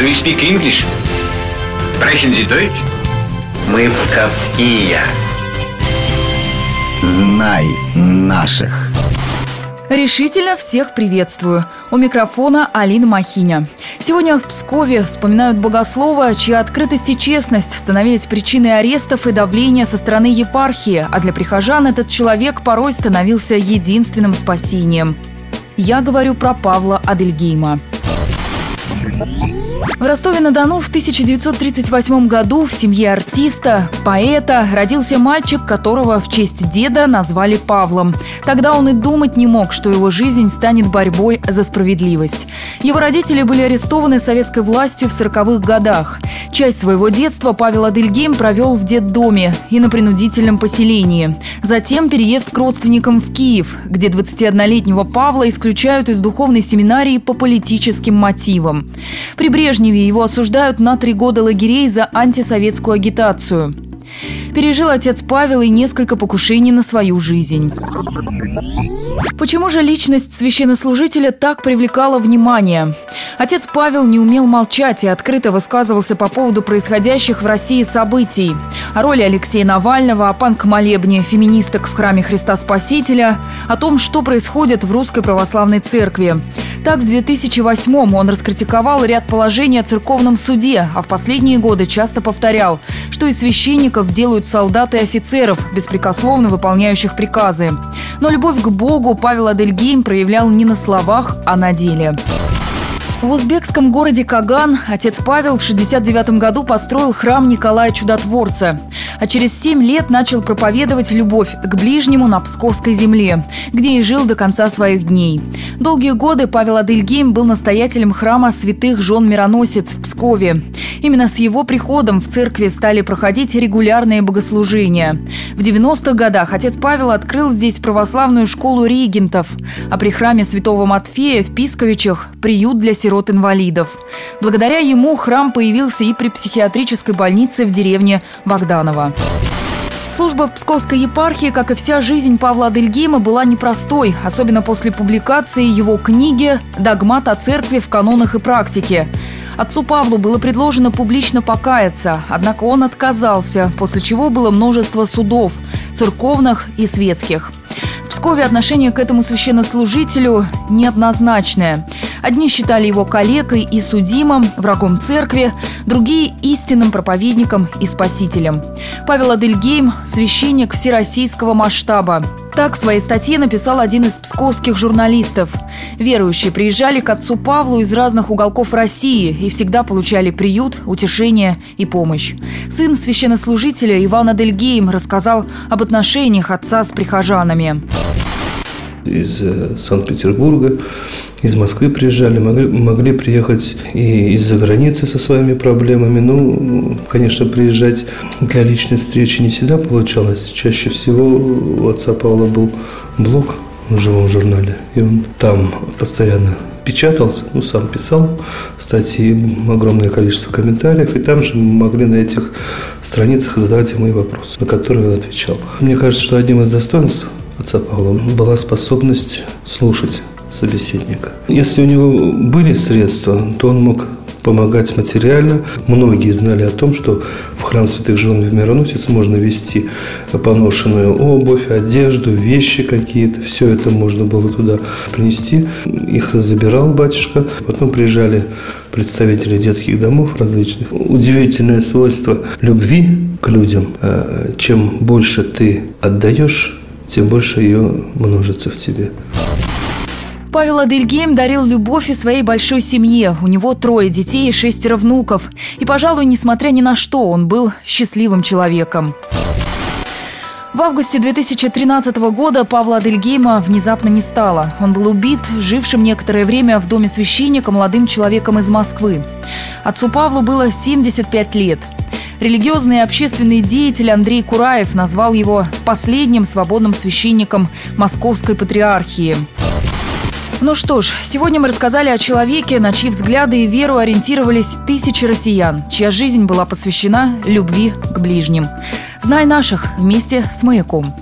Do you speak English? Sprechen Sie Deutsch? Мы псковские. Знай наших. Решительно всех приветствую. У микрофона Алина Махиня. Сегодня в Пскове вспоминают богослова, чья открытость и честность становились причиной арестов и давления со стороны епархии, а для прихожан этот человек порой становился единственным спасением. Я говорю про Павла Адельгейма. В Ростове-на-Дону в 1938 году в семье артиста, поэта, родился мальчик, которого в честь деда назвали Павлом. Тогда он и думать не мог, что его жизнь станет борьбой за справедливость. Его родители были арестованы советской властью в 40-х годах. Часть своего детства Павел Адельгейм провел в детдоме и на принудительном поселении. Затем переезд к родственникам в Киев, где 21-летнего Павла исключают из духовной семинарии по политическим мотивам. При Брежневе Брежневе его осуждают на три года лагерей за антисоветскую агитацию. Пережил отец Павел и несколько покушений на свою жизнь. Почему же личность священнослужителя так привлекала внимание? Отец Павел не умел молчать и открыто высказывался по поводу происходящих в России событий. О роли Алексея Навального, о панк-молебне феминисток в храме Христа Спасителя, о том, что происходит в Русской Православной Церкви. Так, в 2008-м он раскритиковал ряд положений о церковном суде, а в последние годы часто повторял, что из священников делают солдат и офицеров, беспрекословно выполняющих приказы. Но любовь к Богу Павел Адельгейм проявлял не на словах, а на деле. В узбекском городе Каган отец Павел в 69 году построил храм Николая Чудотворца, а через 7 лет начал проповедовать любовь к ближнему на Псковской земле, где и жил до конца своих дней. Долгие годы Павел Адельгейм был настоятелем храма святых жен Мироносец в Пскове. Именно с его приходом в церкви стали проходить регулярные богослужения. В 90-х годах отец Павел открыл здесь православную школу регентов, а при храме святого Матфея в Писковичах – приют для сирот сирот-инвалидов. Благодаря ему храм появился и при психиатрической больнице в деревне Богданово. Служба в Псковской епархии, как и вся жизнь Павла Адельгейма, была непростой, особенно после публикации его книги «Догмат о церкви в канонах и практике». Отцу Павлу было предложено публично покаяться, однако он отказался, после чего было множество судов – церковных и светских. В Пскове отношение к этому священнослужителю неоднозначное. Одни считали его калекой и судимым, врагом церкви, другие – истинным проповедником и спасителем. Павел Адельгейм – священник всероссийского масштаба. Так в своей статье написал один из псковских журналистов. Верующие приезжали к отцу Павлу из разных уголков России и всегда получали приют, утешение и помощь. Сын священнослужителя Иван Адельгейм рассказал об отношениях отца с прихожанами из э, Санкт-Петербурга, из Москвы приезжали, могли, могли приехать и из-за границы со своими проблемами. Ну, конечно, приезжать для личной встречи не всегда получалось. Чаще всего у отца Павла был блог в живом журнале, и он там постоянно печатался, ну, сам писал статьи, огромное количество комментариев, и там же могли на этих страницах задавать ему и вопросы, на которые он отвечал. Мне кажется, что одним из достоинств отца Павла была способность слушать собеседника. Если у него были средства, то он мог помогать материально. Многие знали о том, что в храм святых жен в Мироносец можно вести поношенную обувь, одежду, вещи какие-то. Все это можно было туда принести. Их забирал батюшка. Потом приезжали представители детских домов различных. Удивительное свойство любви к людям. Э, чем больше ты отдаешь, тем больше ее множится в тебе. Павел Адельгейм дарил любовь и своей большой семье. У него трое детей и шестеро внуков. И, пожалуй, несмотря ни на что, он был счастливым человеком. В августе 2013 года Павла Адельгейма внезапно не стало. Он был убит жившим некоторое время в доме священника молодым человеком из Москвы. Отцу Павлу было 75 лет. Религиозный и общественный деятель Андрей Кураев назвал его последним свободным священником Московской патриархии. Ну что ж, сегодня мы рассказали о человеке, на чьи взгляды и веру ориентировались тысячи россиян, чья жизнь была посвящена любви к ближним. Знай наших вместе с «Маяком».